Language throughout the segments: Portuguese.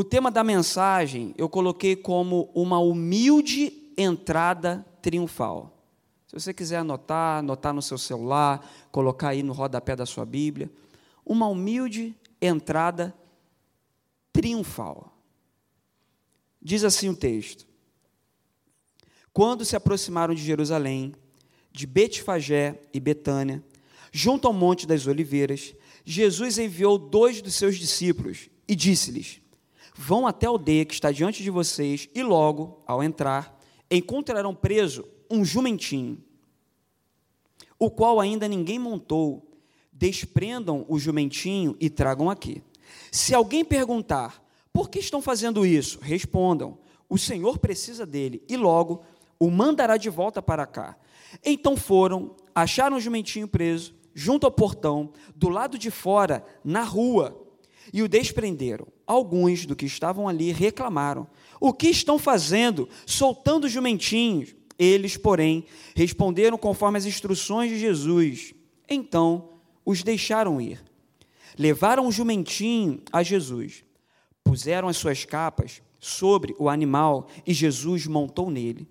O tema da mensagem eu coloquei como uma humilde entrada triunfal. Se você quiser anotar, anotar no seu celular, colocar aí no rodapé da sua Bíblia, uma humilde entrada triunfal. Diz assim o texto: Quando se aproximaram de Jerusalém, de Betfagé e Betânia, junto ao Monte das Oliveiras, Jesus enviou dois dos seus discípulos e disse-lhes: Vão até a aldeia que está diante de vocês, e logo, ao entrar, encontrarão preso um jumentinho, o qual ainda ninguém montou. Desprendam o jumentinho e tragam aqui. Se alguém perguntar, por que estão fazendo isso? Respondam: o Senhor precisa dele e logo o mandará de volta para cá. Então foram, acharam o jumentinho preso, junto ao portão, do lado de fora, na rua, e o desprenderam. Alguns do que estavam ali reclamaram: O que estão fazendo, soltando os jumentinhos? Eles, porém, responderam conforme as instruções de Jesus. Então os deixaram ir. Levaram o jumentinho a Jesus, puseram as suas capas sobre o animal e Jesus montou nele.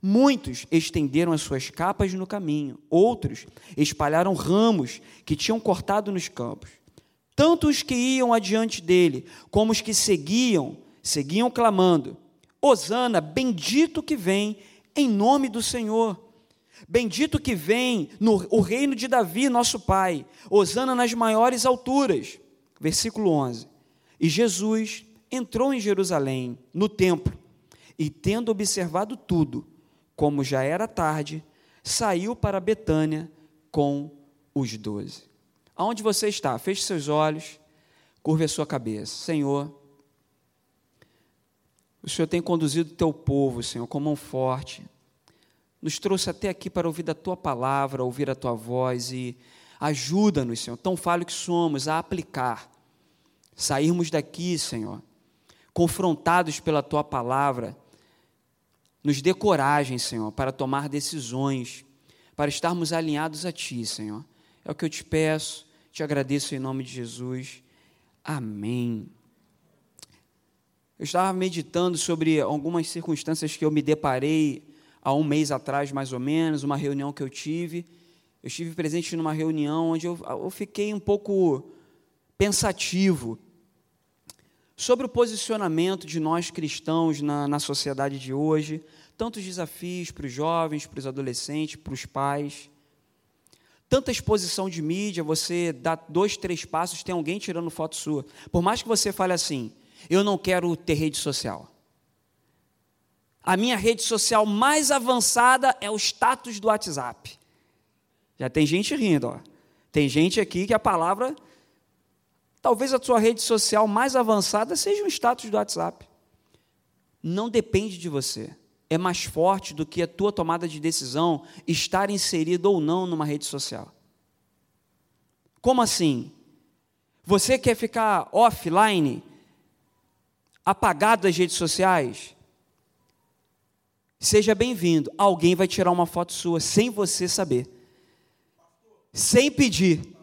Muitos estenderam as suas capas no caminho, outros espalharam ramos que tinham cortado nos campos. Tanto os que iam adiante dele, como os que seguiam, seguiam clamando: Hosana, bendito que vem em nome do Senhor. Bendito que vem no o reino de Davi, nosso pai. Hosana nas maiores alturas. Versículo 11. E Jesus entrou em Jerusalém, no templo, e tendo observado tudo, como já era tarde, saiu para Betânia com os doze. Aonde você está? Feche seus olhos, curve a sua cabeça. Senhor, o Senhor tem conduzido o teu povo, Senhor, com mão forte. Nos trouxe até aqui para ouvir a tua palavra, ouvir a tua voz e ajuda-nos, Senhor, tão falho que somos, a aplicar. Sairmos daqui, Senhor, confrontados pela tua palavra nos dê coragem, Senhor, para tomar decisões, para estarmos alinhados a Ti, Senhor. É o que eu te peço, te agradeço em nome de Jesus. Amém. Eu estava meditando sobre algumas circunstâncias que eu me deparei há um mês atrás, mais ou menos, uma reunião que eu tive. Eu estive presente numa reunião onde eu, eu fiquei um pouco pensativo sobre o posicionamento de nós cristãos na, na sociedade de hoje, tantos desafios para os jovens, para os adolescentes, para os pais. Tanta exposição de mídia, você dá dois, três passos, tem alguém tirando foto sua. Por mais que você fale assim, eu não quero ter rede social. A minha rede social mais avançada é o status do WhatsApp. Já tem gente rindo, ó. Tem gente aqui que a palavra Talvez a sua rede social mais avançada seja um status do WhatsApp. Não depende de você. É mais forte do que a tua tomada de decisão estar inserido ou não numa rede social. Como assim? Você quer ficar offline, apagado das redes sociais? Seja bem-vindo. Alguém vai tirar uma foto sua sem você saber. Sem pedir.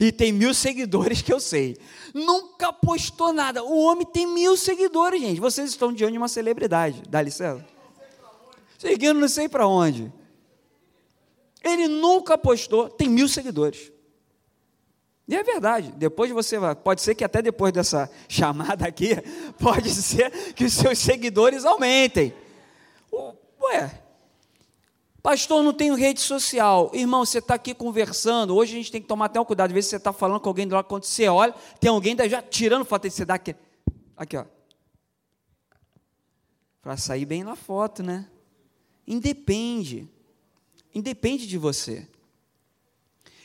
E tem mil seguidores que eu sei. Nunca postou nada. O homem tem mil seguidores, gente. Vocês estão diante de uma celebridade. Dá licença? Seguindo não sei para onde. Ele nunca postou, tem mil seguidores. E é verdade, depois você vai, pode ser que até depois dessa chamada aqui, pode ser que os seus seguidores aumentem. Ué, Pastor, não tenho rede social. Irmão, você está aqui conversando. Hoje a gente tem que tomar até um cuidado. Às vezes você está falando com alguém do lado, quando você olha, tem alguém já tirando foto. Você dá aqui. Aqui, ó. Para sair bem na foto, né? Independe. Independe de você.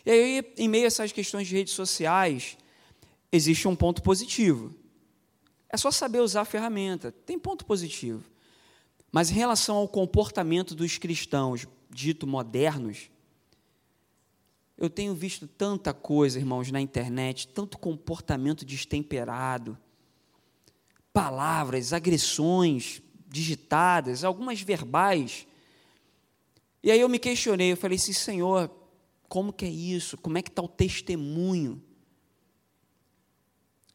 E aí, em meio a essas questões de redes sociais, existe um ponto positivo. É só saber usar a ferramenta. Tem ponto positivo. Mas em relação ao comportamento dos cristãos, dito modernos, eu tenho visto tanta coisa, irmãos, na internet, tanto comportamento destemperado, palavras, agressões digitadas, algumas verbais. E aí eu me questionei, eu falei assim, Senhor, como que é isso? Como é que está o testemunho?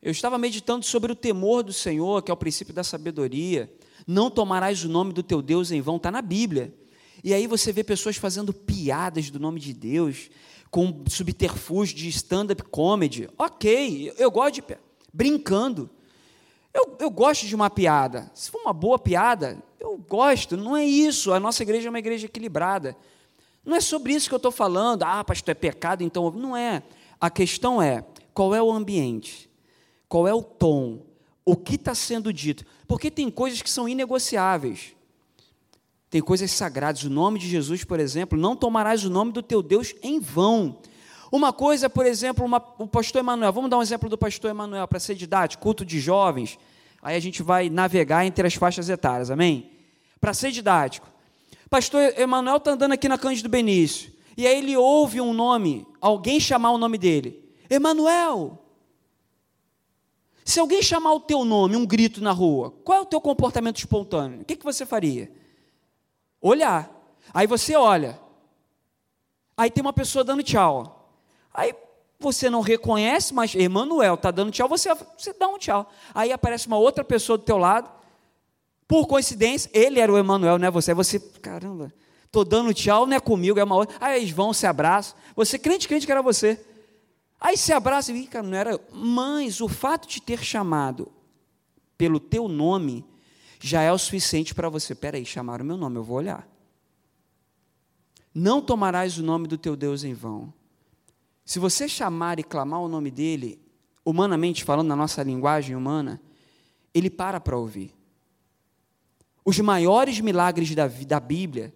Eu estava meditando sobre o temor do Senhor, que é o princípio da sabedoria. Não tomarás o nome do teu Deus em vão, está na Bíblia. E aí você vê pessoas fazendo piadas do nome de Deus, com subterfúgio de stand-up comedy. Ok, eu gosto de. brincando. Eu, eu gosto de uma piada. Se for uma boa piada, eu gosto. Não é isso. A nossa igreja é uma igreja equilibrada. Não é sobre isso que eu estou falando. Ah, pastor, é pecado, então. Não é. A questão é: qual é o ambiente? Qual é o tom? O que está sendo dito? Porque tem coisas que são inegociáveis. Tem coisas sagradas. O nome de Jesus, por exemplo, não tomarás o nome do teu Deus em vão. Uma coisa, por exemplo, uma, o pastor Emanuel, vamos dar um exemplo do pastor Emanuel, para ser didático, culto de jovens, aí a gente vai navegar entre as faixas etárias, amém? Para ser didático. Pastor Emanuel está andando aqui na Cândido Benício, e aí ele ouve um nome, alguém chamar o nome dele. Emanuel! Se alguém chamar o teu nome, um grito na rua, qual é o teu comportamento espontâneo? O que, que você faria? Olhar. Aí você olha. Aí tem uma pessoa dando tchau. Aí você não reconhece, mas Emanuel está dando tchau, você, você dá um tchau. Aí aparece uma outra pessoa do teu lado. Por coincidência, ele era o Emanuel, não é você. Você, caramba, estou dando tchau, não é comigo, é uma outra. Aí eles vão, se abraçam. Você crente, crente que era você. Aí se abraça e cara, não era. Mas o fato de ter chamado pelo teu nome já é o suficiente para você. Peraí, chamaram o meu nome, eu vou olhar. Não tomarás o nome do teu Deus em vão. Se você chamar e clamar o nome dele, humanamente falando, na nossa linguagem humana, ele para para ouvir. Os maiores milagres da, da Bíblia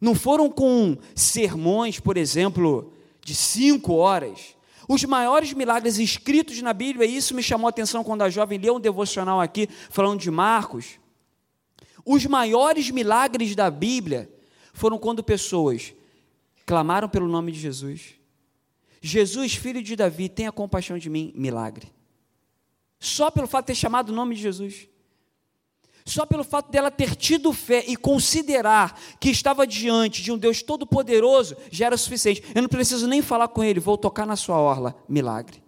não foram com sermões, por exemplo, de cinco horas, os maiores milagres escritos na Bíblia, e isso me chamou a atenção quando a jovem leu um devocional aqui, falando de Marcos. Os maiores milagres da Bíblia foram quando pessoas clamaram pelo nome de Jesus. Jesus, filho de Davi, tenha compaixão de mim, milagre. Só pelo fato de ter chamado o nome de Jesus. Só pelo fato dela ter tido fé e considerar que estava diante de um Deus todo-poderoso já era suficiente. Eu não preciso nem falar com ele, vou tocar na sua orla. Milagre.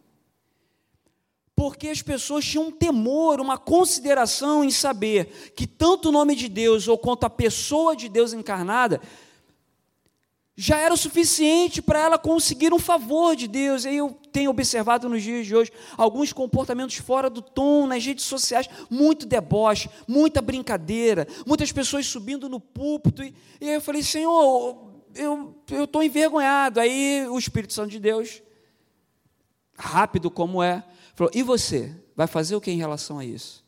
Porque as pessoas tinham um temor, uma consideração em saber que tanto o nome de Deus ou quanto a pessoa de Deus encarnada já era o suficiente para ela conseguir um favor de Deus. E eu tenho observado nos dias de hoje alguns comportamentos fora do tom nas redes sociais, muito deboche, muita brincadeira, muitas pessoas subindo no púlpito. E, e eu falei, Senhor, eu estou envergonhado. Aí o Espírito Santo de Deus, rápido como é, falou: E você? Vai fazer o que em relação a isso?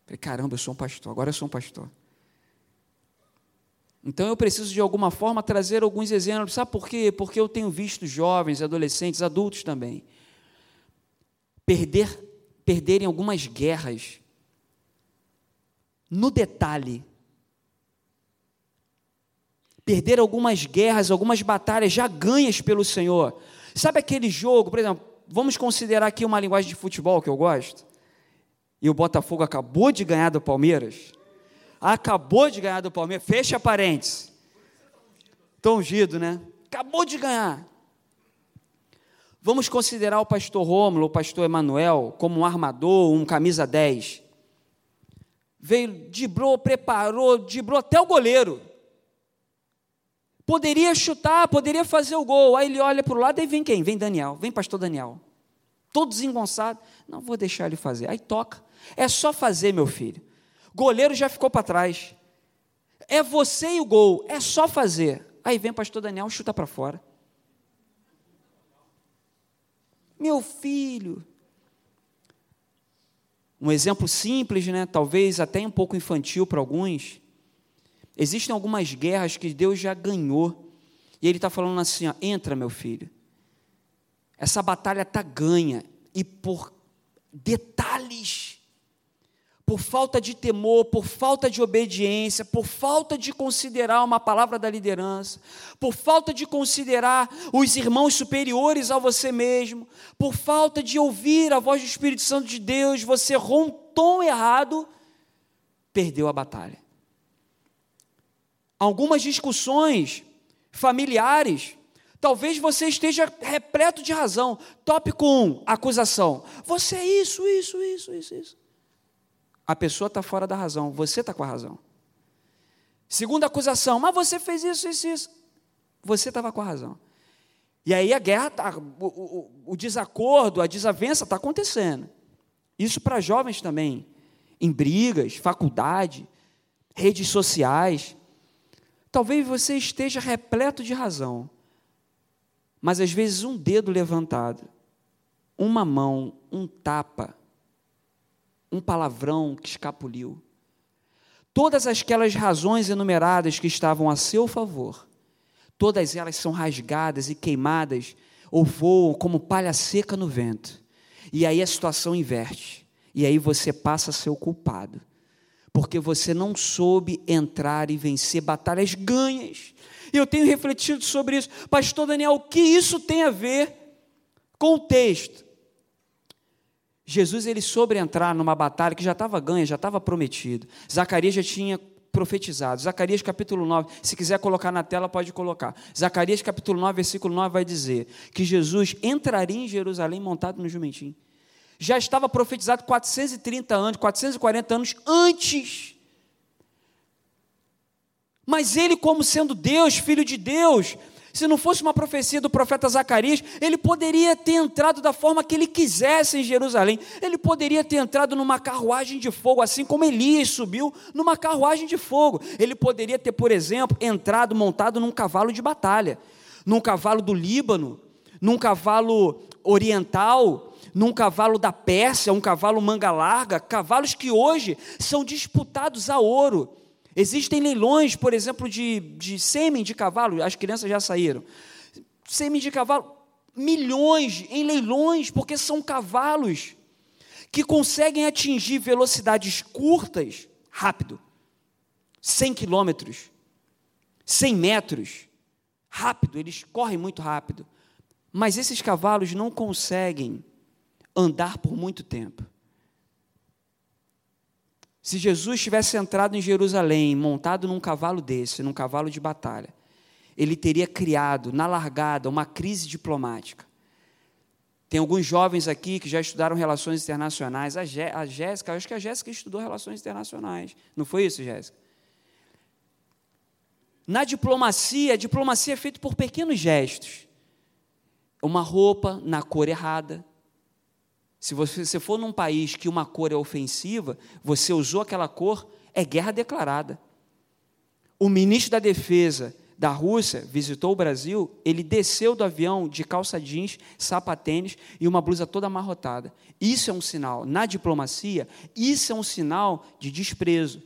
Eu falei, caramba, eu sou um pastor, agora eu sou um pastor. Então eu preciso de alguma forma trazer alguns exemplos. Sabe por quê? Porque eu tenho visto jovens, adolescentes, adultos também perder perderem algumas guerras no detalhe. Perder algumas guerras, algumas batalhas já ganhas pelo Senhor. Sabe aquele jogo, por exemplo, vamos considerar aqui uma linguagem de futebol que eu gosto. E o Botafogo acabou de ganhar do Palmeiras acabou de ganhar do Palmeiras, fecha parênteses. Estou ungido, né? Acabou de ganhar. Vamos considerar o pastor Rômulo, o pastor Emanuel, como um armador, um camisa 10. Veio, dibrou, preparou, dibrou até o goleiro. Poderia chutar, poderia fazer o gol. Aí ele olha para o lado e vem quem? Vem Daniel, vem pastor Daniel. Todo desengonçado. Não vou deixar ele fazer. Aí toca. É só fazer, meu filho. Goleiro já ficou para trás. É você e o gol, é só fazer. Aí vem o pastor Daniel, chuta para fora. Meu filho. Um exemplo simples, né? talvez até um pouco infantil para alguns. Existem algumas guerras que Deus já ganhou. E Ele está falando assim: ó, entra, meu filho. Essa batalha está ganha. E por detalhes por falta de temor, por falta de obediência, por falta de considerar uma palavra da liderança, por falta de considerar os irmãos superiores a você mesmo, por falta de ouvir a voz do Espírito Santo de Deus, você rontou errado, perdeu a batalha. Algumas discussões familiares Talvez você esteja repleto de razão. Tópico 1, acusação. Você é isso, isso, isso, isso, isso. A pessoa está fora da razão, você está com a razão. Segunda acusação, mas você fez isso, isso, isso. Você estava com a razão. E aí a guerra, tá, o, o, o desacordo, a desavença está acontecendo. Isso para jovens também, em brigas, faculdade, redes sociais. Talvez você esteja repleto de razão, mas às vezes um dedo levantado, uma mão, um tapa, um palavrão que escapuliu. Todas aquelas razões enumeradas que estavam a seu favor, todas elas são rasgadas e queimadas ou voam como palha seca no vento. E aí a situação inverte. E aí você passa a ser o culpado. Porque você não soube entrar e vencer batalhas ganhas. E eu tenho refletido sobre isso. Pastor Daniel, o que isso tem a ver com o texto? Jesus ele soube entrar numa batalha que já estava ganha, já estava prometido. Zacarias já tinha profetizado. Zacarias capítulo 9, se quiser colocar na tela, pode colocar. Zacarias capítulo 9, versículo 9 vai dizer que Jesus entraria em Jerusalém montado no jumentinho já estava profetizado 430 anos, 440 anos antes. Mas ele, como sendo Deus, filho de Deus, se não fosse uma profecia do profeta Zacarias, ele poderia ter entrado da forma que ele quisesse em Jerusalém. Ele poderia ter entrado numa carruagem de fogo, assim como Elias subiu numa carruagem de fogo. Ele poderia ter, por exemplo, entrado montado num cavalo de batalha, num cavalo do Líbano, num cavalo oriental, num cavalo da Pérsia, um cavalo manga larga, cavalos que hoje são disputados a ouro. Existem leilões, por exemplo, de, de sêmen de cavalo, as crianças já saíram. Sêmen de cavalo, milhões em leilões, porque são cavalos que conseguem atingir velocidades curtas, rápido. 100 quilômetros, 100 metros, rápido, eles correm muito rápido. Mas esses cavalos não conseguem andar por muito tempo. Se Jesus tivesse entrado em Jerusalém montado num cavalo desse, num cavalo de batalha, ele teria criado, na largada, uma crise diplomática. Tem alguns jovens aqui que já estudaram relações internacionais. A, Gé a Jéssica, acho que a Jéssica estudou relações internacionais. Não foi isso, Jéssica? Na diplomacia, a diplomacia é feita por pequenos gestos. Uma roupa na cor errada, se você for num país que uma cor é ofensiva, você usou aquela cor, é guerra declarada. O ministro da Defesa da Rússia visitou o Brasil, ele desceu do avião de calça jeans, sapatênis e uma blusa toda amarrotada. Isso é um sinal, na diplomacia, isso é um sinal de desprezo.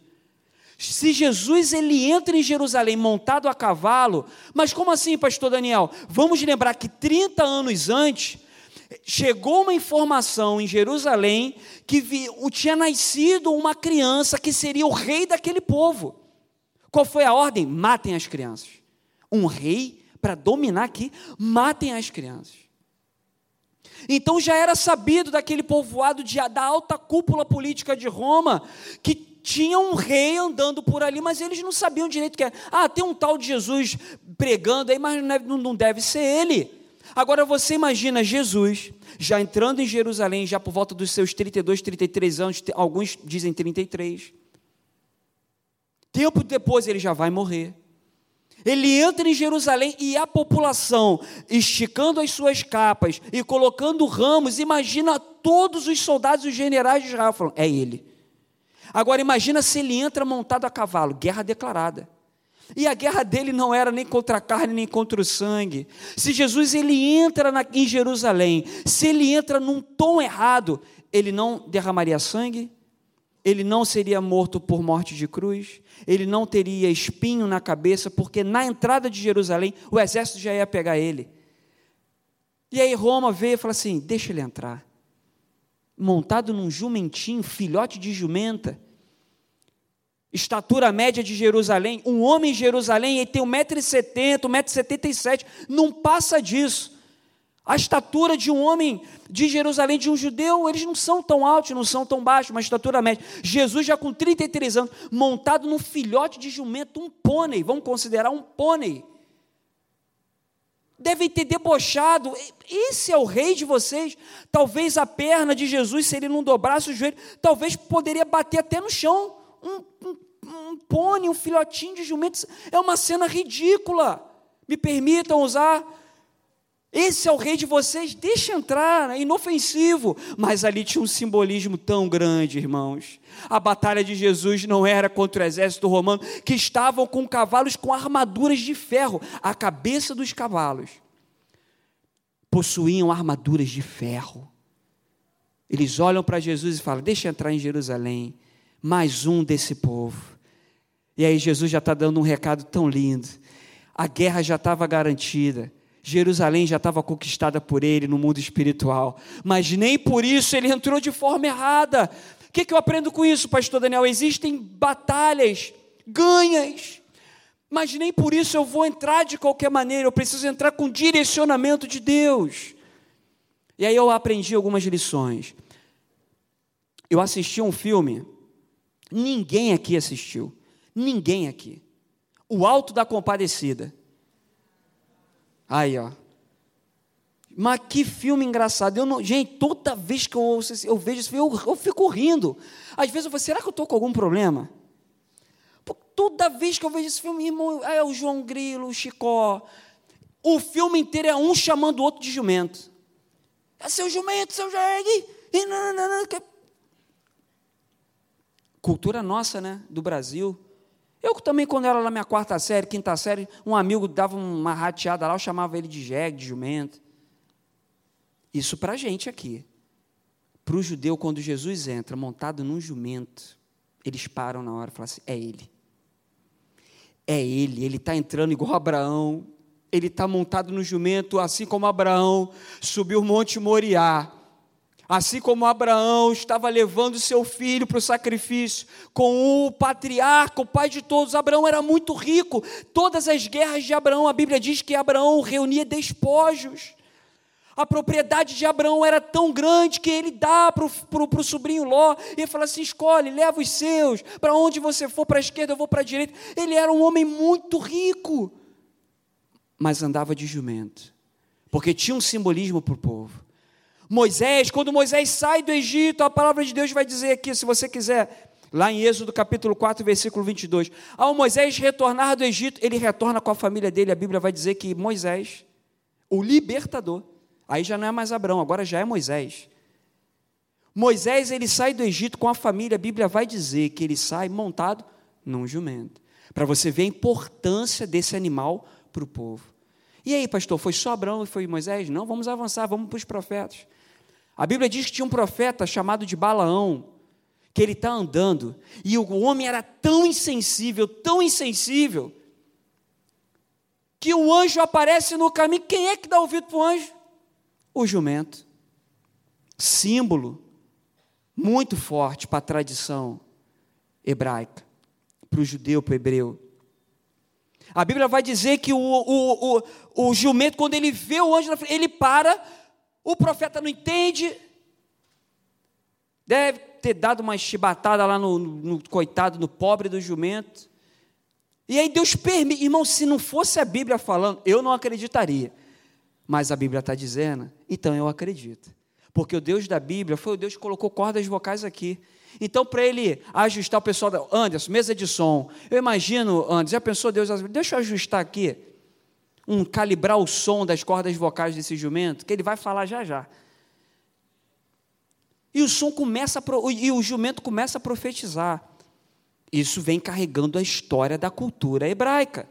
Se Jesus ele entra em Jerusalém montado a cavalo, mas como assim, pastor Daniel? Vamos lembrar que 30 anos antes, chegou uma informação em Jerusalém que vi, tinha nascido uma criança que seria o rei daquele povo. Qual foi a ordem? Matem as crianças. Um rei, para dominar aqui, matem as crianças. Então já era sabido daquele povoado de, da alta cúpula política de Roma que tinha um rei andando por ali, mas eles não sabiam direito que era. Ah, tem um tal de Jesus pregando aí, mas não deve ser ele. Agora você imagina Jesus já entrando em Jerusalém, já por volta dos seus 32, 33 anos, alguns dizem 33. Tempo depois ele já vai morrer. Ele entra em Jerusalém e a população, esticando as suas capas e colocando ramos, imagina todos os soldados e os generais de Israel falando: é ele. Agora imagina se ele entra montado a cavalo, guerra declarada. E a guerra dele não era nem contra a carne, nem contra o sangue. Se Jesus ele entra na, em Jerusalém, se ele entra num tom errado, ele não derramaria sangue, ele não seria morto por morte de cruz, ele não teria espinho na cabeça, porque na entrada de Jerusalém o exército já ia pegar ele. E aí Roma veio e falou assim: deixa ele entrar. Montado num jumentinho, filhote de jumenta estatura média de Jerusalém, um homem em Jerusalém, ele tem 1,70m, 1,77m, não passa disso. A estatura de um homem de Jerusalém, de um judeu, eles não são tão altos, não são tão baixos, uma estatura média. Jesus, já com 33 anos, montado num filhote de jumento, um pônei, vamos considerar um pônei. devem ter debochado. Esse é o rei de vocês. Talvez a perna de Jesus, se ele não dobrasse o joelho, talvez poderia bater até no chão. Um, um, um pônei, um filhotinho de jumento. É uma cena ridícula. Me permitam usar esse é o rei de vocês, deixa entrar, é inofensivo. Mas ali tinha um simbolismo tão grande, irmãos. A batalha de Jesus não era contra o exército romano, que estavam com cavalos com armaduras de ferro. A cabeça dos cavalos possuíam armaduras de ferro. Eles olham para Jesus e falam: Deixa entrar em Jerusalém, mais um desse povo. E aí Jesus já está dando um recado tão lindo. A guerra já estava garantida Jerusalém já estava conquistada por ele no mundo espiritual, mas nem por isso ele entrou de forma errada. O que, que eu aprendo com isso, pastor Daniel? Existem batalhas ganhas, mas nem por isso eu vou entrar de qualquer maneira, eu preciso entrar com direcionamento de Deus. E aí eu aprendi algumas lições. Eu assisti um filme, ninguém aqui assistiu, ninguém aqui. O Alto da Compadecida. Aí, ó. Mas que filme engraçado. Eu não, gente, toda vez que eu, eu vejo esse filme, eu, eu, fico rindo. Às vezes eu falo, será que eu estou com algum problema? Porque toda vez que eu vejo esse filme, irmão, é o João Grilo, o Chicó. O filme inteiro é um chamando o outro de jumento. É seu jumento, seu jegue. Cultura nossa, né? Do Brasil. Eu também, quando era na minha quarta série, quinta série, um amigo dava uma rateada lá, eu chamava ele de jegue, de jumento. Isso para a gente aqui. Para o judeu, quando Jesus entra montado num jumento, eles param na hora e falam assim: é ele. É ele, ele está entrando igual Abraão, ele está montado no jumento, assim como Abraão subiu o Monte Moriá Assim como Abraão estava levando seu filho para o sacrifício, com o patriarca, o pai de todos, Abraão era muito rico. Todas as guerras de Abraão, a Bíblia diz que Abraão reunia despojos. A propriedade de Abraão era tão grande que ele dá para o sobrinho Ló, e ele fala assim: escolhe, leva os seus, para onde você for, para a esquerda, eu vou para a direita. Ele era um homem muito rico, mas andava de jumento, porque tinha um simbolismo para o povo. Moisés, quando Moisés sai do Egito, a palavra de Deus vai dizer aqui, se você quiser, lá em Êxodo capítulo 4, versículo 22. Ao Moisés retornar do Egito, ele retorna com a família dele, a Bíblia vai dizer que Moisés, o libertador, aí já não é mais Abraão, agora já é Moisés. Moisés, ele sai do Egito com a família, a Bíblia vai dizer que ele sai montado num jumento. Para você ver a importância desse animal para o povo. E aí, pastor, foi só Abraão e foi Moisés? Não, vamos avançar, vamos para os profetas. A Bíblia diz que tinha um profeta chamado de Balaão, que ele está andando, e o homem era tão insensível, tão insensível, que o anjo aparece no caminho. Quem é que dá ouvido para o anjo? O jumento. Símbolo muito forte para a tradição hebraica, para o judeu, para o hebreu. A Bíblia vai dizer que o, o, o, o jumento, quando ele vê o anjo, ele para o profeta não entende, deve ter dado uma chibatada lá no, no coitado, no pobre do jumento. E aí Deus permite, irmão, se não fosse a Bíblia falando, eu não acreditaria. Mas a Bíblia está dizendo, então eu acredito. Porque o Deus da Bíblia foi o Deus que colocou cordas vocais aqui. Então, para ele ajustar o pessoal da Anderson, mesa de som, eu imagino, Anderson, já pensou Deus, deixa eu ajustar aqui um calibrar o som das cordas vocais desse jumento, que ele vai falar já já. E o som começa e o jumento começa a profetizar. Isso vem carregando a história da cultura hebraica.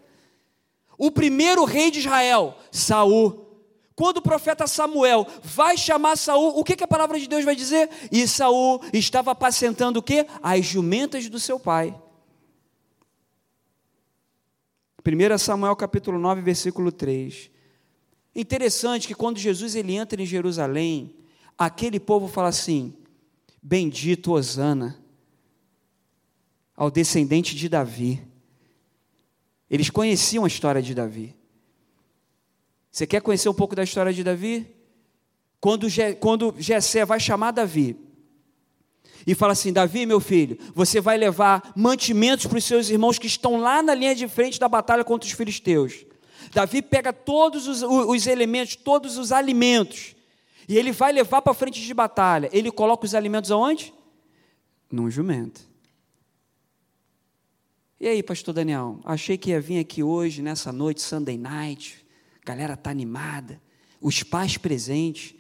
O primeiro rei de Israel, Saul, quando o profeta Samuel vai chamar Saul, o que, que a palavra de Deus vai dizer? E Saul estava apacentando o quê? As jumentas do seu pai. 1 Samuel capítulo 9, versículo 3. Interessante que quando Jesus ele entra em Jerusalém, aquele povo fala assim: Bendito Osana ao descendente de Davi. Eles conheciam a história de Davi. Você quer conhecer um pouco da história de Davi? Quando, quando Jessé vai chamar Davi, e fala assim: Davi, meu filho, você vai levar mantimentos para os seus irmãos que estão lá na linha de frente da batalha contra os filisteus. Davi pega todos os, os elementos, todos os alimentos, e ele vai levar para frente de batalha. Ele coloca os alimentos aonde? Num jumento. E aí, pastor Daniel, achei que ia vir aqui hoje, nessa noite, Sunday night, a galera está animada, os pais presentes.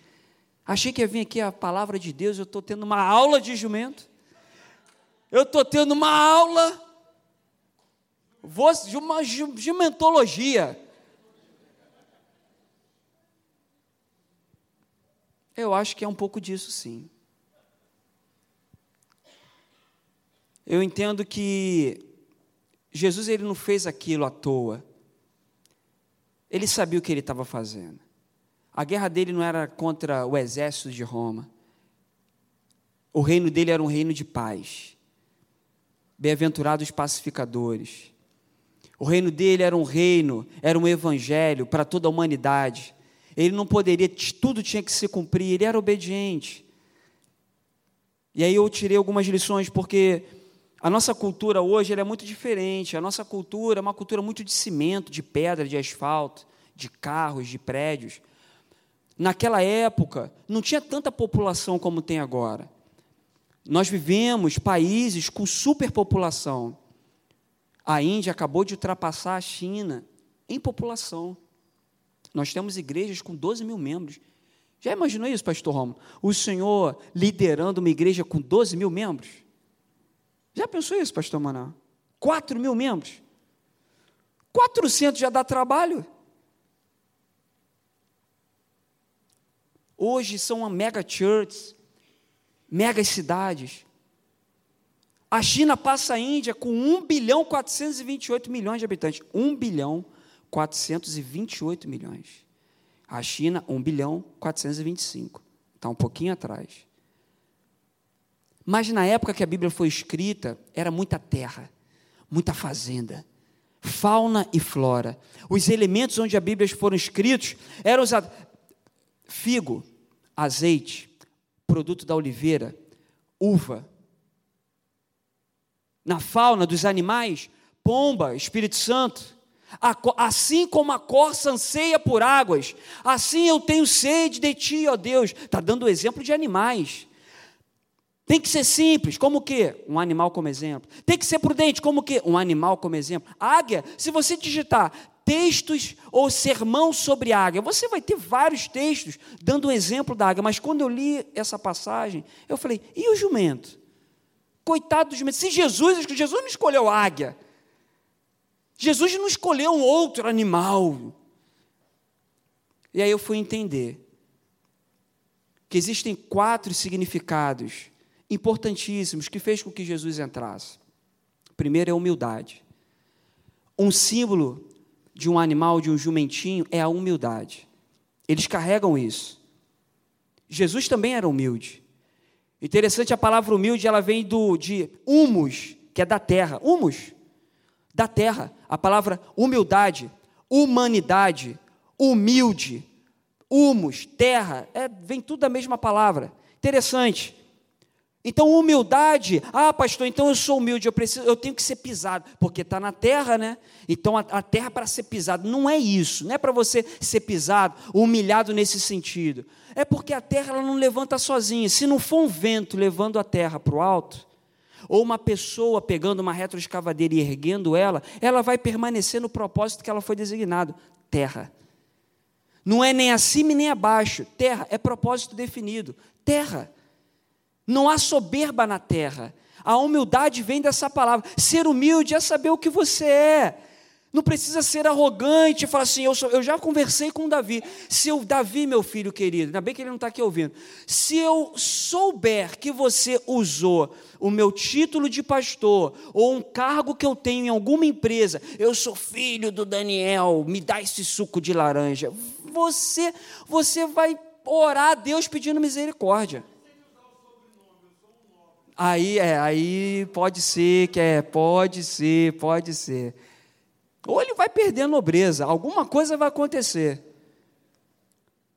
Achei que ia vir aqui a palavra de Deus, eu estou tendo uma aula de jumento. Eu estou tendo uma aula de uma jumentologia. Eu acho que é um pouco disso, sim. Eu entendo que Jesus ele não fez aquilo à toa. Ele sabia o que ele estava fazendo. A guerra dele não era contra o exército de Roma. O reino dele era um reino de paz. Bem-aventurados pacificadores. O reino dele era um reino, era um evangelho para toda a humanidade. Ele não poderia, tudo tinha que se cumprir, ele era obediente. E aí eu tirei algumas lições, porque a nossa cultura hoje é muito diferente. A nossa cultura é uma cultura muito de cimento, de pedra, de asfalto, de carros, de prédios. Naquela época, não tinha tanta população como tem agora. Nós vivemos países com superpopulação. A Índia acabou de ultrapassar a China em população. Nós temos igrejas com 12 mil membros. Já imaginou isso, pastor Romo? O senhor liderando uma igreja com 12 mil membros? Já pensou isso, pastor Maná? 4 mil membros? 400 já dá trabalho. Hoje são mega churches, mega cidades. A China passa a Índia com 1 bilhão 428 milhões de habitantes. 1 bilhão 428 milhões. A China, 1 bilhão 425. Está um pouquinho atrás. Mas na época que a Bíblia foi escrita, era muita terra, muita fazenda, fauna e flora. Os elementos onde as Bíblias foram escritos eram usados figo, azeite, produto da oliveira, uva. Na fauna dos animais, pomba, Espírito Santo. Assim como a corça anseia por águas, assim eu tenho sede de ti, ó Deus. Está dando o exemplo de animais. Tem que ser simples, como o quê? Um animal como exemplo. Tem que ser prudente, como o quê? Um animal como exemplo. Águia, se você digitar textos ou sermão sobre águia, você vai ter vários textos dando um exemplo da águia, mas quando eu li essa passagem, eu falei, e o jumento? Coitado do jumento. Se Jesus, Jesus não escolheu águia. Jesus não escolheu um outro animal. E aí eu fui entender que existem quatro significados importantíssimos que fez com que Jesus entrasse. Primeiro é a humildade. Um símbolo de um animal, de um jumentinho, é a humildade. Eles carregam isso. Jesus também era humilde. Interessante a palavra humilde, ela vem do de humus, que é da terra. Humus, da terra. A palavra humildade, humanidade, humilde, humus, terra, é, vem tudo da mesma palavra. Interessante. Então, humildade, ah, pastor, então eu sou humilde, eu preciso, eu tenho que ser pisado, porque está na terra, né? Então a, a terra é para ser pisado. Não é isso, não é para você ser pisado, humilhado nesse sentido. É porque a terra ela não levanta sozinha. Se não for um vento levando a terra para o alto, ou uma pessoa pegando uma retroescavadeira e erguendo ela, ela vai permanecer no propósito que ela foi designado: terra. Não é nem acima e nem abaixo. Terra é propósito definido. Terra. Não há soberba na terra. A humildade vem dessa palavra. Ser humilde é saber o que você é. Não precisa ser arrogante e falar assim, eu, sou, eu já conversei com o Davi. Se eu, Davi, meu filho querido, ainda bem que ele não está aqui ouvindo. Se eu souber que você usou o meu título de pastor ou um cargo que eu tenho em alguma empresa, eu sou filho do Daniel, me dá esse suco de laranja. Você, você vai orar a Deus pedindo misericórdia. Aí é, aí pode ser que é, pode ser, pode ser. Ou ele vai perder a nobreza, alguma coisa vai acontecer.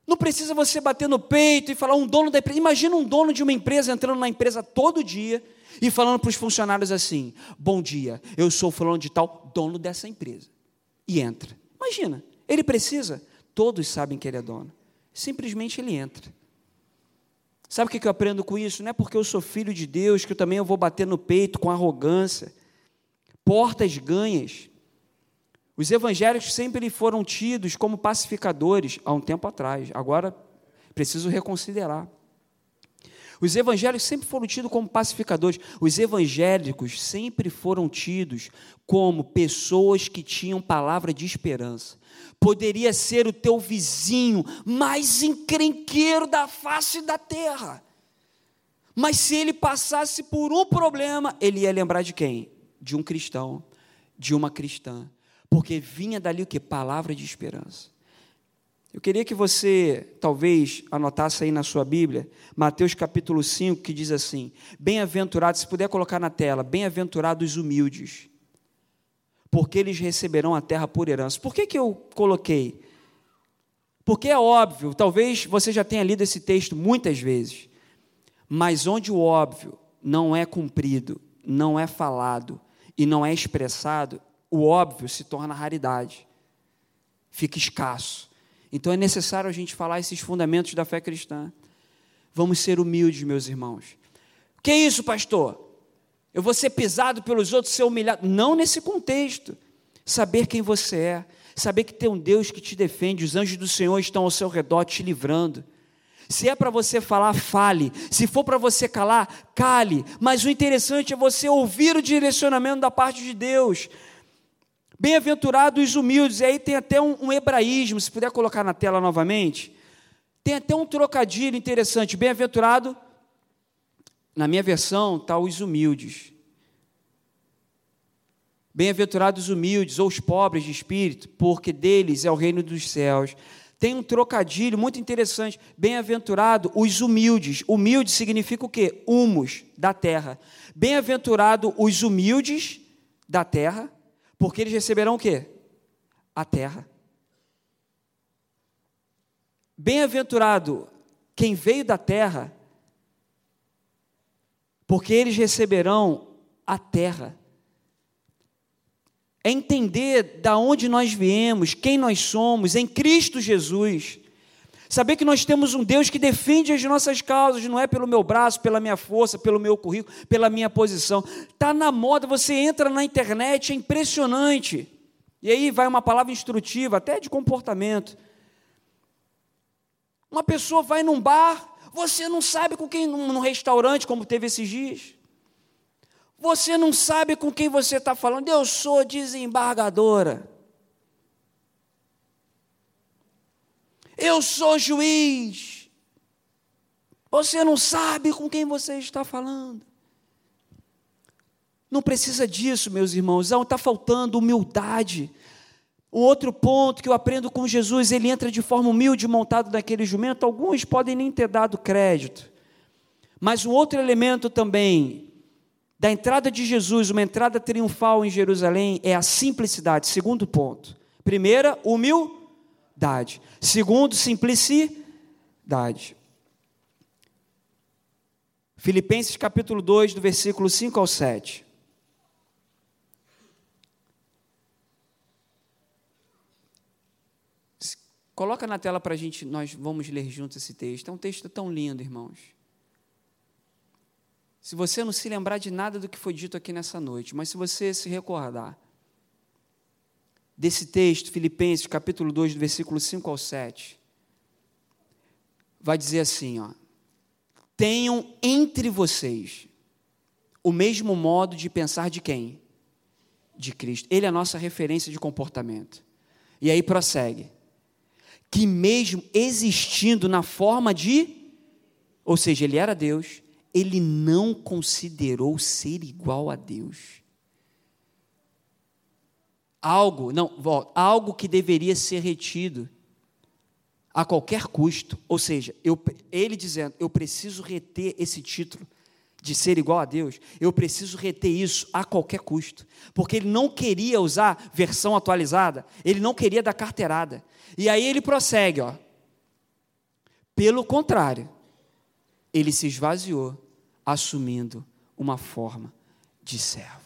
Não precisa você bater no peito e falar um dono da empresa. Imagina um dono de uma empresa entrando na empresa todo dia e falando para os funcionários assim: Bom dia, eu sou fulano de tal, dono dessa empresa. E entra. Imagina, Ele precisa? Todos sabem que ele é dono. Simplesmente ele entra. Sabe o que eu aprendo com isso? Não é porque eu sou filho de Deus que eu também eu vou bater no peito com arrogância. Portas ganhas. Os evangélicos sempre foram tidos como pacificadores há um tempo atrás. Agora preciso reconsiderar. Os evangélicos sempre foram tidos como pacificadores. Os evangélicos sempre foram tidos como pessoas que tinham palavra de esperança. Poderia ser o teu vizinho mais encrenqueiro da face da terra. Mas se ele passasse por um problema, ele ia lembrar de quem? De um cristão, de uma cristã. Porque vinha dali o que? Palavra de esperança. Eu queria que você, talvez, anotasse aí na sua Bíblia, Mateus capítulo 5, que diz assim: Bem-aventurados, se puder colocar na tela, bem-aventurados os humildes, porque eles receberão a terra por herança. Por que, que eu coloquei? Porque é óbvio, talvez você já tenha lido esse texto muitas vezes, mas onde o óbvio não é cumprido, não é falado e não é expressado, o óbvio se torna raridade, fica escasso. Então é necessário a gente falar esses fundamentos da fé cristã. Vamos ser humildes, meus irmãos. Que é isso, pastor? Eu vou ser pisado pelos outros, ser humilhado. Não nesse contexto. Saber quem você é, saber que tem um Deus que te defende, os anjos do Senhor estão ao seu redor te livrando. Se é para você falar, fale. Se for para você calar, cale. Mas o interessante é você ouvir o direcionamento da parte de Deus. Bem-aventurados os humildes, e aí tem até um, um, hebraísmo, se puder colocar na tela novamente. Tem até um trocadilho interessante. Bem-aventurado, na minha versão, está os humildes. Bem-aventurados os humildes, ou os pobres de espírito, porque deles é o reino dos céus. Tem um trocadilho muito interessante. Bem-aventurado os humildes. Humilde significa o quê? Humus, da terra. Bem-aventurado os humildes da terra porque eles receberão o quê? A terra. Bem-aventurado quem veio da terra, porque eles receberão a terra. É entender da onde nós viemos, quem nós somos em Cristo Jesus. Saber que nós temos um Deus que defende as nossas causas, não é pelo meu braço, pela minha força, pelo meu currículo, pela minha posição. Está na moda, você entra na internet, é impressionante. E aí vai uma palavra instrutiva, até de comportamento. Uma pessoa vai num bar, você não sabe com quem, num restaurante, como teve esses dias. Você não sabe com quem você está falando. Eu sou desembargadora. Eu sou juiz. Você não sabe com quem você está falando. Não precisa disso, meus irmãos. Está faltando humildade. O outro ponto que eu aprendo com Jesus, ele entra de forma humilde montado naquele jumento. Alguns podem nem ter dado crédito. Mas um outro elemento também da entrada de Jesus, uma entrada triunfal em Jerusalém, é a simplicidade. Segundo ponto. Primeira, humildade simplicidade. Segundo, simplicidade. Filipenses capítulo 2, do versículo 5 ao 7. Coloca na tela para a gente, nós vamos ler juntos esse texto. É um texto tão lindo, irmãos. Se você não se lembrar de nada do que foi dito aqui nessa noite, mas se você se recordar, desse texto, Filipenses capítulo 2, do versículo 5 ao 7, vai dizer assim, ó: Tenham entre vocês o mesmo modo de pensar de quem? De Cristo. Ele é a nossa referência de comportamento. E aí prossegue. Que mesmo existindo na forma de, ou seja, ele era Deus, ele não considerou ser igual a Deus algo, não, algo que deveria ser retido a qualquer custo. Ou seja, eu, ele dizendo, eu preciso reter esse título de ser igual a Deus, eu preciso reter isso a qualquer custo, porque ele não queria usar versão atualizada, ele não queria dar carteirada. E aí ele prossegue, ó. Pelo contrário, ele se esvaziou, assumindo uma forma de servo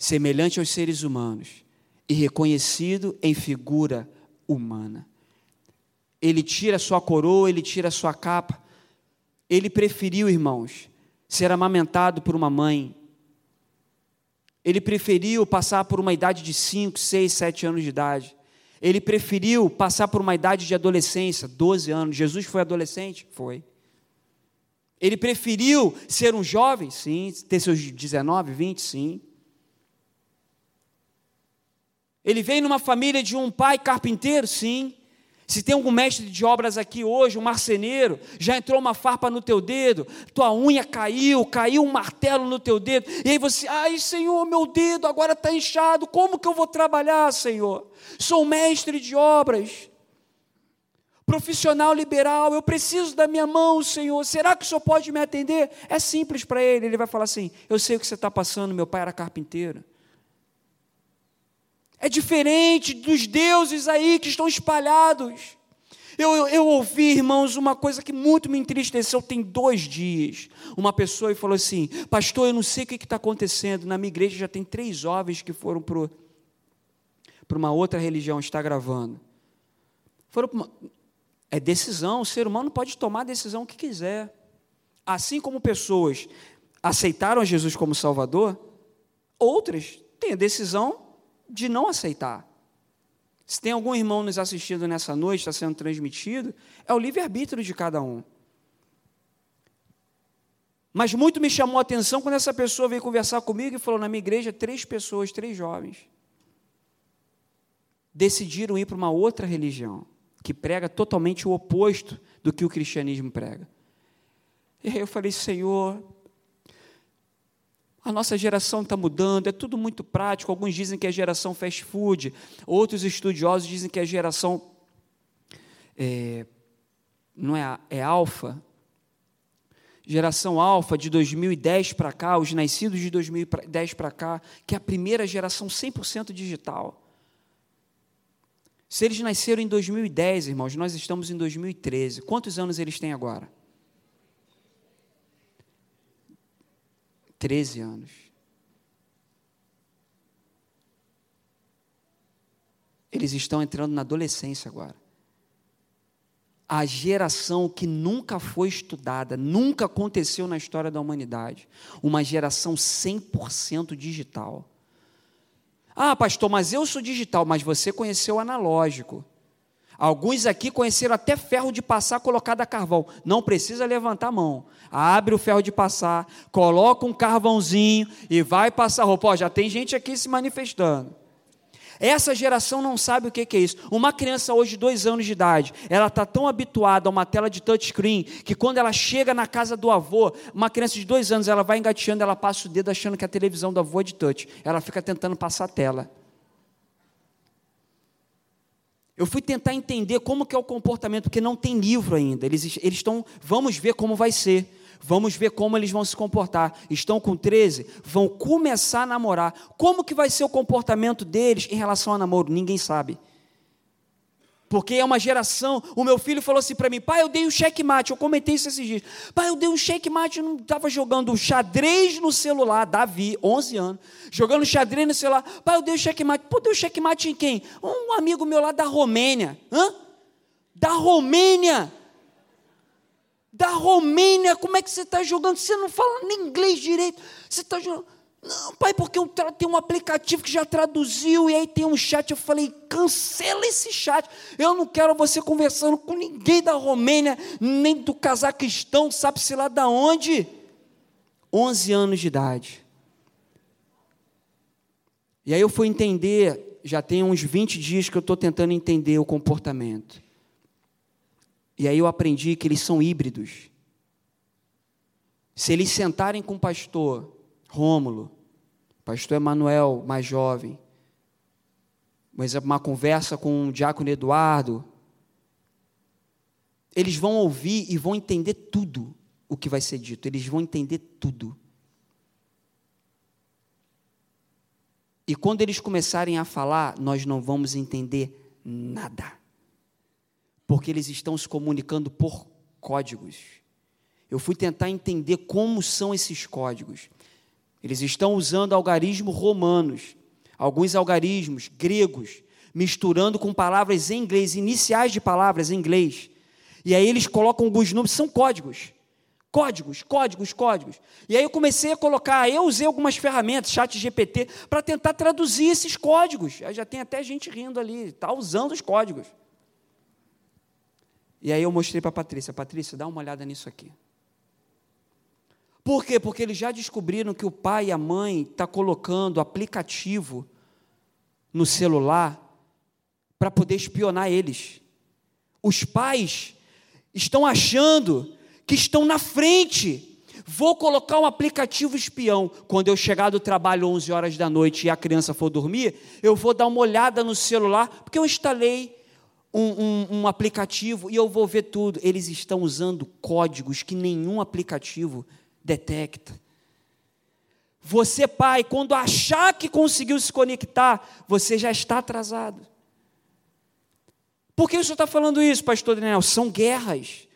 semelhante aos seres humanos, e reconhecido em figura humana. Ele tira sua coroa, ele tira sua capa. Ele preferiu, irmãos, ser amamentado por uma mãe. Ele preferiu passar por uma idade de 5, 6, 7 anos de idade. Ele preferiu passar por uma idade de adolescência, 12 anos. Jesus foi adolescente? Foi. Ele preferiu ser um jovem? Sim. Ter seus 19, 20? Sim. Ele veio numa família de um pai carpinteiro? Sim. Se tem algum mestre de obras aqui hoje, um marceneiro, já entrou uma farpa no teu dedo, tua unha caiu, caiu um martelo no teu dedo, e aí você, ai Senhor, meu dedo agora está inchado, como que eu vou trabalhar, Senhor? Sou mestre de obras, profissional liberal, eu preciso da minha mão, Senhor, será que o Senhor pode me atender? É simples para ele, ele vai falar assim: Eu sei o que você está passando, meu pai era carpinteiro. É diferente dos deuses aí que estão espalhados. Eu, eu, eu, ouvi, irmãos, uma coisa que muito me entristeceu. Tem dois dias, uma pessoa falou assim: Pastor, eu não sei o que está acontecendo. Na minha igreja já tem três jovens que foram para uma outra religião, está gravando. Foram uma, é decisão, o ser humano pode tomar a decisão que quiser. Assim como pessoas aceitaram Jesus como Salvador, outras têm a decisão de não aceitar. Se tem algum irmão nos assistindo nessa noite, está sendo transmitido, é o livre-arbítrio de cada um. Mas muito me chamou a atenção quando essa pessoa veio conversar comigo e falou: na minha igreja, três pessoas, três jovens, decidiram ir para uma outra religião, que prega totalmente o oposto do que o cristianismo prega. E aí eu falei: Senhor, a nossa geração está mudando, é tudo muito prático. Alguns dizem que é geração fast food, outros estudiosos dizem que é geração. É, não é, é alfa? Geração alfa de 2010 para cá, os nascidos de 2010 para cá, que é a primeira geração 100% digital. Se eles nasceram em 2010, irmãos, nós estamos em 2013. Quantos anos eles têm agora? 13 anos. Eles estão entrando na adolescência agora. A geração que nunca foi estudada, nunca aconteceu na história da humanidade. Uma geração 100% digital. Ah, pastor, mas eu sou digital, mas você conheceu o analógico. Alguns aqui conheceram até ferro de passar colocado a carvão. Não precisa levantar a mão. Abre o ferro de passar, coloca um carvãozinho e vai passar roupa. Ó, já tem gente aqui se manifestando. Essa geração não sabe o que é isso. Uma criança hoje de dois anos de idade, ela está tão habituada a uma tela de touchscreen que quando ela chega na casa do avô, uma criança de dois anos, ela vai engateando, ela passa o dedo achando que a televisão do avô é de touch. Ela fica tentando passar a tela. Eu fui tentar entender como que é o comportamento, porque não tem livro ainda. Eles, estão, vamos ver como vai ser. Vamos ver como eles vão se comportar. Estão com 13, vão começar a namorar. Como que vai ser o comportamento deles em relação a namoro? Ninguém sabe porque é uma geração. O meu filho falou assim para mim: pai, eu dei um checkmate. Eu comentei isso esses dias. Pai, eu dei um checkmate. Eu não estava jogando xadrez no celular. Davi, 11 anos, jogando xadrez no celular. Pai, eu dei um checkmate. Pô, deu checkmate em quem? Um amigo meu lá da Romênia. Hã? Da Romênia. Da Romênia. Como é que você está jogando? Você não fala nem inglês direito. Você está jogando. Não, pai, porque eu tem um aplicativo que já traduziu e aí tem um chat. Eu falei, cancela esse chat. Eu não quero você conversando com ninguém da Romênia, nem do Cazaquistão, sabe-se lá da onde. 11 anos de idade. E aí eu fui entender, já tem uns 20 dias que eu estou tentando entender o comportamento. E aí eu aprendi que eles são híbridos. Se eles sentarem com o pastor Rômulo, pastor Emanuel, mais jovem, mas uma conversa com o diácono Eduardo, eles vão ouvir e vão entender tudo o que vai ser dito, eles vão entender tudo. E quando eles começarem a falar, nós não vamos entender nada. Porque eles estão se comunicando por códigos. Eu fui tentar entender como são esses códigos. Eles estão usando algarismos romanos. alguns algarismos gregos, misturando com palavras em inglês, iniciais de palavras em inglês. E aí eles colocam alguns números, são códigos. Códigos, códigos, códigos. E aí eu comecei a colocar, eu usei algumas ferramentas, chat GPT, para tentar traduzir esses códigos. Aí já tem até gente rindo ali, está usando os códigos. E aí eu mostrei para a Patrícia, Patrícia, dá uma olhada nisso aqui. Por quê? Porque eles já descobriram que o pai e a mãe estão tá colocando aplicativo no celular para poder espionar eles. Os pais estão achando que estão na frente. Vou colocar um aplicativo espião. Quando eu chegar do trabalho 11 horas da noite e a criança for dormir, eu vou dar uma olhada no celular, porque eu instalei um, um, um, aplicativo e eu vou ver tudo. Eles estão usando códigos que nenhum aplicativo detecta. Você, pai, quando achar que conseguiu se conectar, você já está atrasado. Por que o senhor está falando isso, pastor Daniel? São guerras.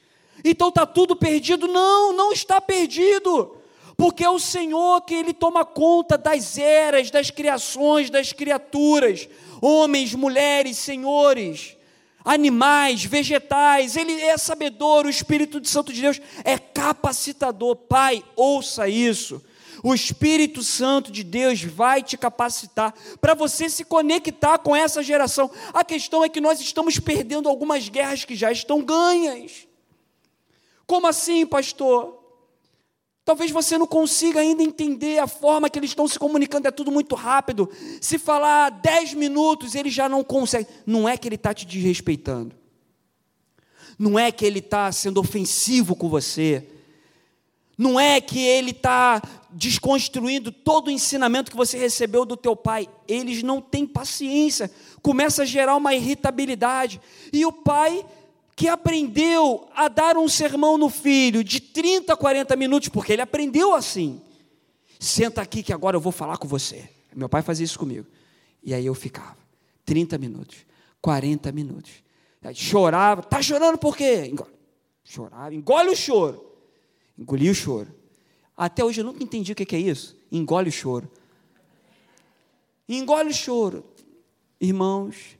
Então está tudo perdido? Não, não está perdido. Porque é o Senhor que Ele toma conta das eras, das criações, das criaturas, homens, mulheres, senhores, animais, vegetais, Ele é sabedor, o Espírito Santo de Deus é capacitador. Pai, ouça isso. O Espírito Santo de Deus vai te capacitar para você se conectar com essa geração. A questão é que nós estamos perdendo algumas guerras que já estão ganhas. Como assim, pastor? Talvez você não consiga ainda entender a forma que eles estão se comunicando, é tudo muito rápido. Se falar 10 minutos, ele já não consegue. Não é que ele está te desrespeitando. Não é que ele está sendo ofensivo com você. Não é que ele está desconstruindo todo o ensinamento que você recebeu do teu pai. Eles não têm paciência. Começa a gerar uma irritabilidade. E o pai que aprendeu a dar um sermão no filho de 30, 40 minutos, porque ele aprendeu assim. Senta aqui que agora eu vou falar com você. Meu pai fazia isso comigo. E aí eu ficava. 30 minutos, 40 minutos. Aí chorava. Tá chorando por quê? Chorava. Engole o choro. Engoli o choro. Até hoje eu nunca entendi o que é isso. Engole o choro. Engole o choro. Irmãos,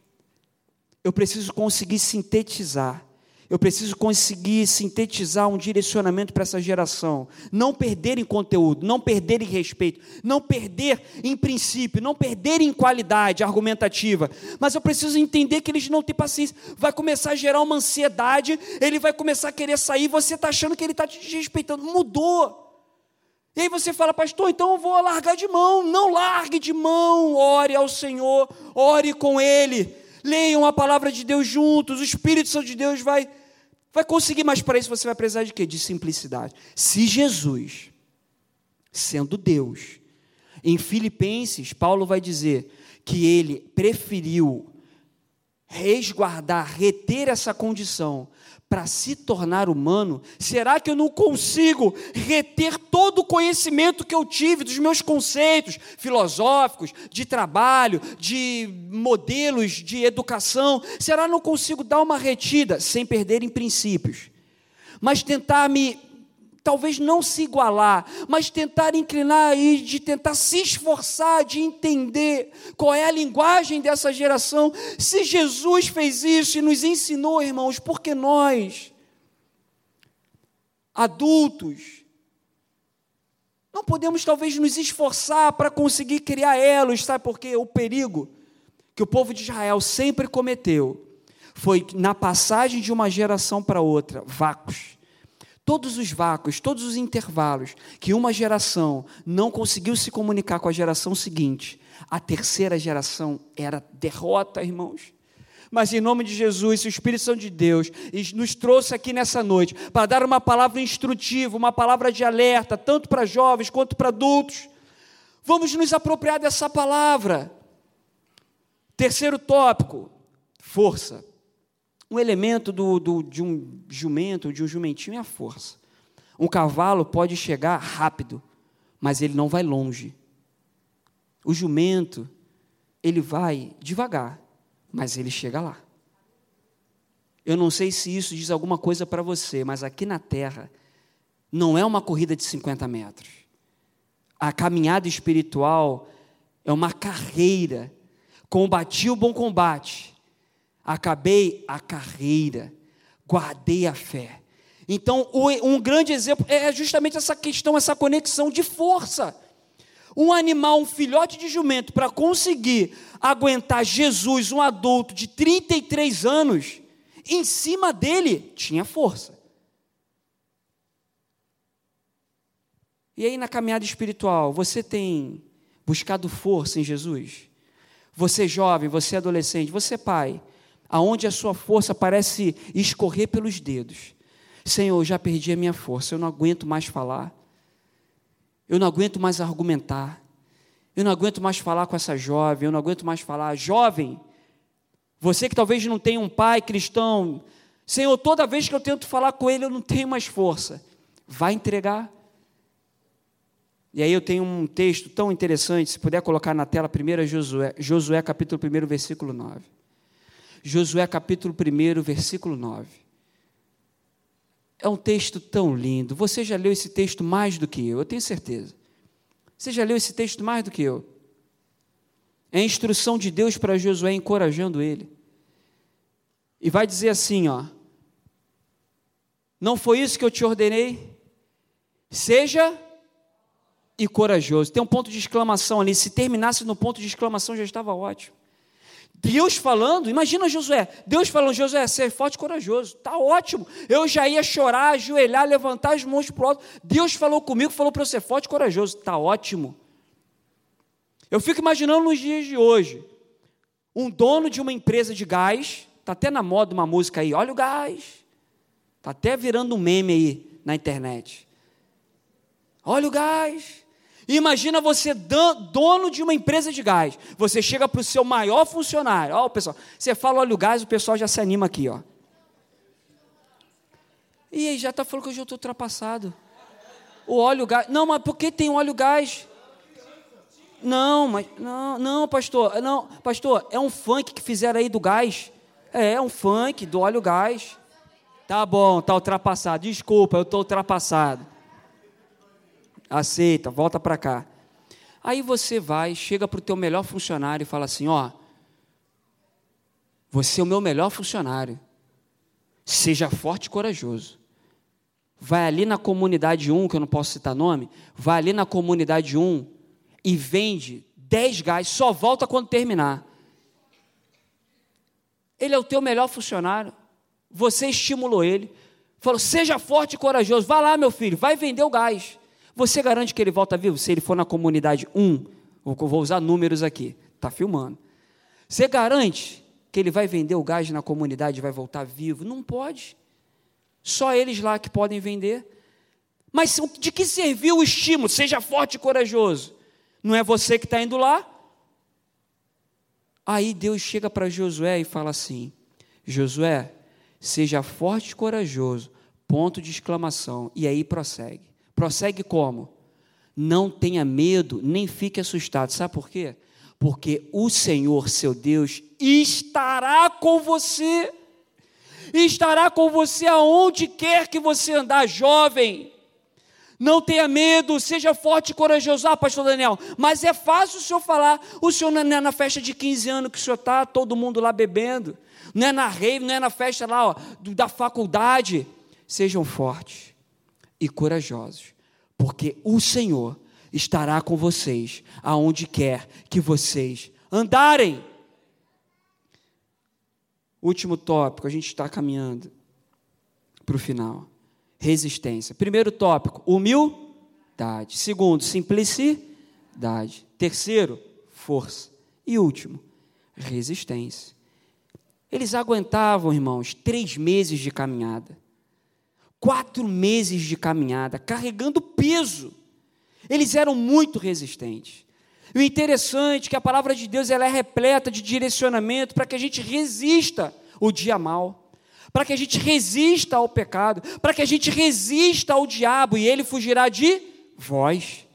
eu preciso conseguir sintetizar. Eu preciso conseguir sintetizar um direcionamento para essa geração. Não perder em conteúdo, não perder em respeito, não perder em princípio, não perder em qualidade argumentativa. Mas eu preciso entender que eles não têm paciência. Vai começar a gerar uma ansiedade, ele vai começar a querer sair, você está achando que ele está te desrespeitando. Mudou. E aí você fala, pastor, então eu vou largar de mão. Não largue de mão, ore ao Senhor, ore com Ele leiam a palavra de Deus juntos, o Espírito Santo de Deus vai, vai conseguir, mas para isso você vai precisar de quê? De simplicidade. Se Jesus, sendo Deus, em Filipenses, Paulo vai dizer que ele preferiu resguardar, reter essa condição para se tornar humano, será que eu não consigo reter todo o conhecimento que eu tive dos meus conceitos filosóficos, de trabalho, de modelos de educação? Será que eu não consigo dar uma retida sem perder em princípios? Mas tentar me talvez não se igualar, mas tentar inclinar aí, de tentar se esforçar de entender qual é a linguagem dessa geração. Se Jesus fez isso e nos ensinou, irmãos, porque nós, adultos, não podemos talvez nos esforçar para conseguir criar elos, sabe por quê? O perigo que o povo de Israel sempre cometeu foi na passagem de uma geração para outra, vácuos todos os vácuos, todos os intervalos que uma geração não conseguiu se comunicar com a geração seguinte, a terceira geração era derrota, irmãos. Mas em nome de Jesus, o Espírito Santo de Deus nos trouxe aqui nessa noite para dar uma palavra instrutiva, uma palavra de alerta, tanto para jovens quanto para adultos. Vamos nos apropriar dessa palavra. Terceiro tópico: força. Um elemento do, do, de um jumento, de um jumentinho é a força. Um cavalo pode chegar rápido, mas ele não vai longe. O jumento, ele vai devagar, mas ele chega lá. Eu não sei se isso diz alguma coisa para você, mas aqui na terra não é uma corrida de 50 metros. A caminhada espiritual é uma carreira. Combati o bom combate, acabei a carreira, guardei a fé. Então, um grande exemplo é justamente essa questão, essa conexão de força. Um animal, um filhote de jumento, para conseguir aguentar Jesus, um adulto de 33 anos, em cima dele tinha força. E aí, na caminhada espiritual, você tem buscado força em Jesus? Você jovem, você adolescente, você pai, aonde a sua força parece escorrer pelos dedos. Senhor, eu já perdi a minha força, eu não aguento mais falar. Eu não aguento mais argumentar. Eu não aguento mais falar com essa jovem, eu não aguento mais falar. Jovem, você que talvez não tenha um pai cristão, Senhor, toda vez que eu tento falar com ele, eu não tenho mais força. Vai entregar? E aí eu tenho um texto tão interessante, se puder colocar na tela, 1 Josué, Josué capítulo 1, versículo 9. Josué capítulo 1, versículo 9. É um texto tão lindo. Você já leu esse texto mais do que eu, eu tenho certeza. Você já leu esse texto mais do que eu. É a instrução de Deus para Josué encorajando ele. E vai dizer assim, ó: Não foi isso que eu te ordenei? Seja e corajoso. Tem um ponto de exclamação ali. Se terminasse no ponto de exclamação já estava ótimo. Deus falando, imagina Josué, Deus falando, Josué, ser forte e corajoso, está ótimo. Eu já ia chorar, ajoelhar, levantar as mãos para o alto. Deus falou comigo, falou para ser forte e corajoso, está ótimo. Eu fico imaginando nos dias de hoje, um dono de uma empresa de gás, está até na moda uma música aí, olha o gás, está até virando um meme aí na internet. Olha o gás. Imagina você dono de uma empresa de gás. Você chega para o seu maior funcionário. Ó, pessoal, você fala óleo gás, o pessoal já se anima aqui, ó. E aí já está falando que eu já estou ultrapassado. O óleo gás. Não, mas por que tem óleo gás? Não, mas não, não, pastor. Não, pastor, é um funk que fizeram aí do gás. É, é um funk do óleo gás. Tá bom, tá ultrapassado. Desculpa, eu estou ultrapassado aceita, volta para cá. Aí você vai, chega para o teu melhor funcionário e fala assim, ó, você é o meu melhor funcionário. Seja forte e corajoso. Vai ali na comunidade 1, que eu não posso citar nome, vai ali na comunidade 1 e vende 10 gás, só volta quando terminar. Ele é o teu melhor funcionário. Você estimulou ele. Falou: seja forte e corajoso. Vai lá, meu filho, vai vender o gás. Você garante que ele volta vivo se ele for na comunidade 1? Vou usar números aqui, está filmando. Você garante que ele vai vender o gás na comunidade e vai voltar vivo? Não pode. Só eles lá que podem vender. Mas de que serviu o estímulo? Seja forte e corajoso. Não é você que está indo lá? Aí Deus chega para Josué e fala assim: Josué, seja forte e corajoso. Ponto de exclamação. E aí prossegue. Prossegue como? Não tenha medo, nem fique assustado. Sabe por quê? Porque o Senhor, seu Deus, estará com você. Estará com você aonde quer que você andar, jovem. Não tenha medo, seja forte e corajoso. Ah, pastor Daniel, mas é fácil o senhor falar. O senhor não é na festa de 15 anos que o senhor está, todo mundo lá bebendo. Não é na rave, não é na festa lá ó, da faculdade. Sejam fortes e corajosos, porque o Senhor estará com vocês aonde quer que vocês andarem. Último tópico, a gente está caminhando para o final. Resistência. Primeiro tópico, humildade. Segundo, simplicidade. Terceiro, força. E último, resistência. Eles aguentavam, irmãos, três meses de caminhada quatro meses de caminhada, carregando peso. Eles eram muito resistentes. E o interessante é que a palavra de Deus ela é repleta de direcionamento para que a gente resista o dia mal, para que a gente resista ao pecado, para que a gente resista ao diabo e ele fugirá de vós.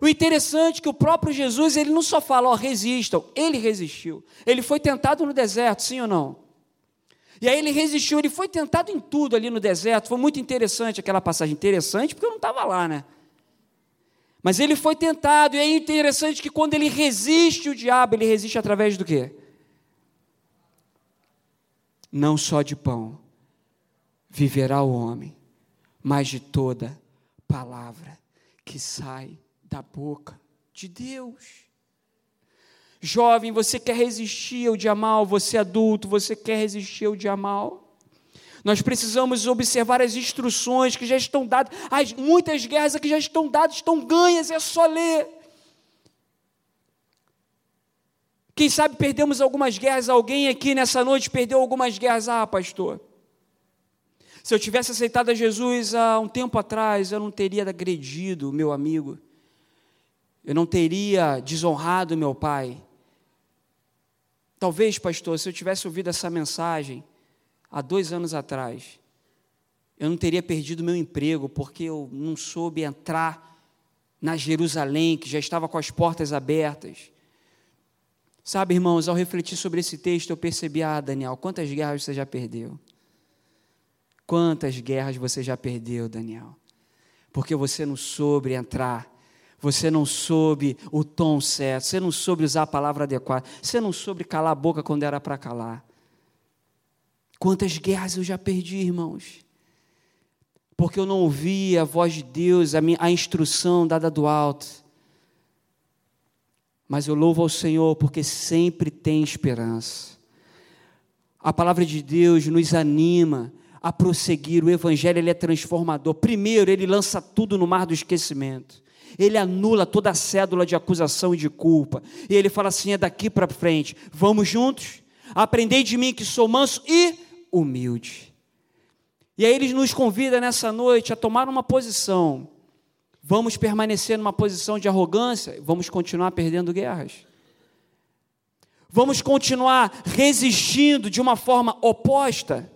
O interessante é que o próprio Jesus, ele não só fala, ó, resistam, ele resistiu. Ele foi tentado no deserto, sim ou não? E aí ele resistiu, ele foi tentado em tudo ali no deserto. Foi muito interessante aquela passagem. Interessante porque eu não estava lá, né? Mas ele foi tentado, e é interessante que quando ele resiste o diabo, ele resiste através do quê? Não só de pão viverá o homem, mas de toda palavra que sai da boca de Deus. Jovem, você quer resistir ao dia mal, você adulto, você quer resistir ao dia mal? Nós precisamos observar as instruções que já estão dadas, as muitas guerras que já estão dadas, estão ganhas, é só ler. Quem sabe perdemos algumas guerras, alguém aqui nessa noite perdeu algumas guerras. Ah, pastor, se eu tivesse aceitado a Jesus há um tempo atrás, eu não teria agredido meu amigo, eu não teria desonrado meu pai. Talvez, pastor, se eu tivesse ouvido essa mensagem, há dois anos atrás, eu não teria perdido meu emprego porque eu não soube entrar na Jerusalém, que já estava com as portas abertas. Sabe, irmãos, ao refletir sobre esse texto, eu percebi, ah, Daniel, quantas guerras você já perdeu? Quantas guerras você já perdeu, Daniel? Porque você não soube entrar, você não soube o tom certo, você não soube usar a palavra adequada, você não soube calar a boca quando era para calar. Quantas guerras eu já perdi, irmãos? Porque eu não ouvi a voz de Deus, a, minha, a instrução dada do alto. Mas eu louvo ao Senhor porque sempre tem esperança. A palavra de Deus nos anima a prosseguir. O Evangelho ele é transformador. Primeiro, ele lança tudo no mar do esquecimento. Ele anula toda a cédula de acusação e de culpa. E ele fala assim: é daqui para frente. Vamos juntos? Aprendei de mim que sou manso e humilde. E aí ele nos convida nessa noite a tomar uma posição. Vamos permanecer numa posição de arrogância? Vamos continuar perdendo guerras. Vamos continuar resistindo de uma forma oposta?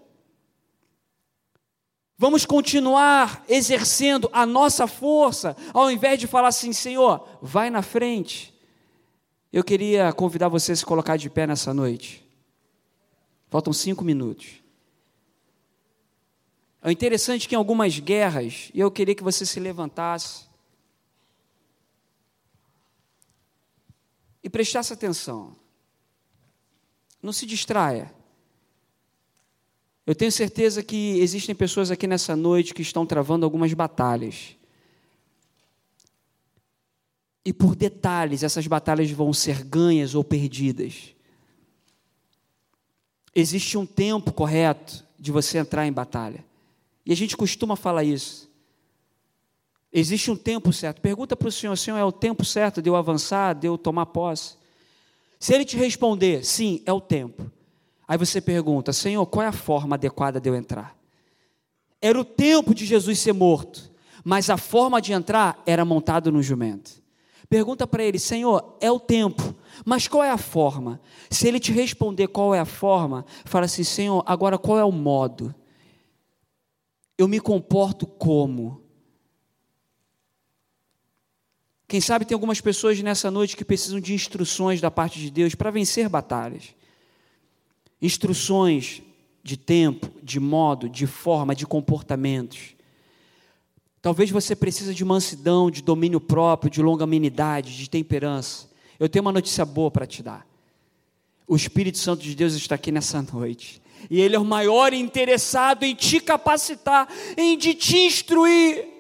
Vamos continuar exercendo a nossa força, ao invés de falar assim, Senhor, vai na frente. Eu queria convidar você a se colocar de pé nessa noite. Faltam cinco minutos. É interessante que em algumas guerras, e eu queria que você se levantasse e prestasse atenção. Não se distraia. Eu tenho certeza que existem pessoas aqui nessa noite que estão travando algumas batalhas. E por detalhes, essas batalhas vão ser ganhas ou perdidas. Existe um tempo correto de você entrar em batalha. E a gente costuma falar isso. Existe um tempo certo. Pergunta para o Senhor: Senhor, é o tempo certo de eu avançar, de eu tomar posse? Se ele te responder, sim, é o tempo. Aí você pergunta: Senhor, qual é a forma adequada de eu entrar? Era o tempo de Jesus ser morto, mas a forma de entrar era montado no jumento. Pergunta para ele: Senhor, é o tempo, mas qual é a forma? Se ele te responder qual é a forma, fala assim: Senhor, agora qual é o modo? eu me comporto como? Quem sabe tem algumas pessoas nessa noite que precisam de instruções da parte de Deus para vencer batalhas. Instruções de tempo, de modo, de forma, de comportamentos. Talvez você precise de mansidão, de domínio próprio, de longanimidade, de temperança. Eu tenho uma notícia boa para te dar. O Espírito Santo de Deus está aqui nessa noite. E Ele é o maior interessado em te capacitar, em te instruir.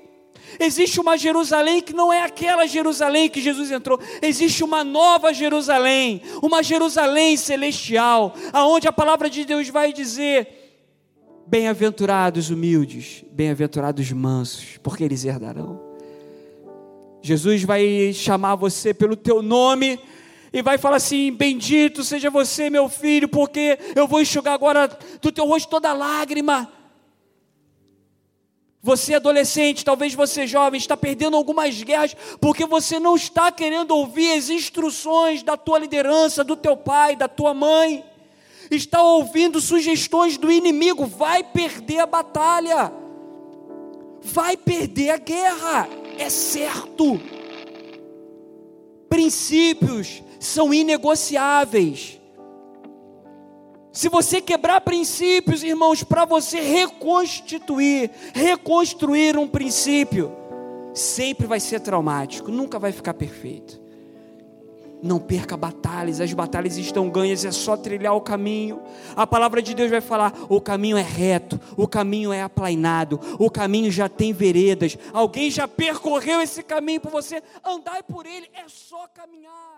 Existe uma Jerusalém que não é aquela Jerusalém que Jesus entrou. Existe uma nova Jerusalém, uma Jerusalém celestial, aonde a palavra de Deus vai dizer: Bem-aventurados humildes, bem-aventurados mansos, porque eles herdarão. Jesus vai chamar você pelo teu nome e vai falar assim: Bendito seja você, meu filho, porque eu vou enxugar agora do teu rosto toda lágrima. Você adolescente, talvez você jovem, está perdendo algumas guerras porque você não está querendo ouvir as instruções da tua liderança, do teu pai, da tua mãe. Está ouvindo sugestões do inimigo, vai perder a batalha. Vai perder a guerra, é certo. Princípios são inegociáveis. Se você quebrar princípios, irmãos, para você reconstituir, reconstruir um princípio, sempre vai ser traumático, nunca vai ficar perfeito. Não perca batalhas, as batalhas estão ganhas, é só trilhar o caminho. A palavra de Deus vai falar: o caminho é reto, o caminho é aplainado, o caminho já tem veredas. Alguém já percorreu esse caminho por você, andar por ele, é só caminhar.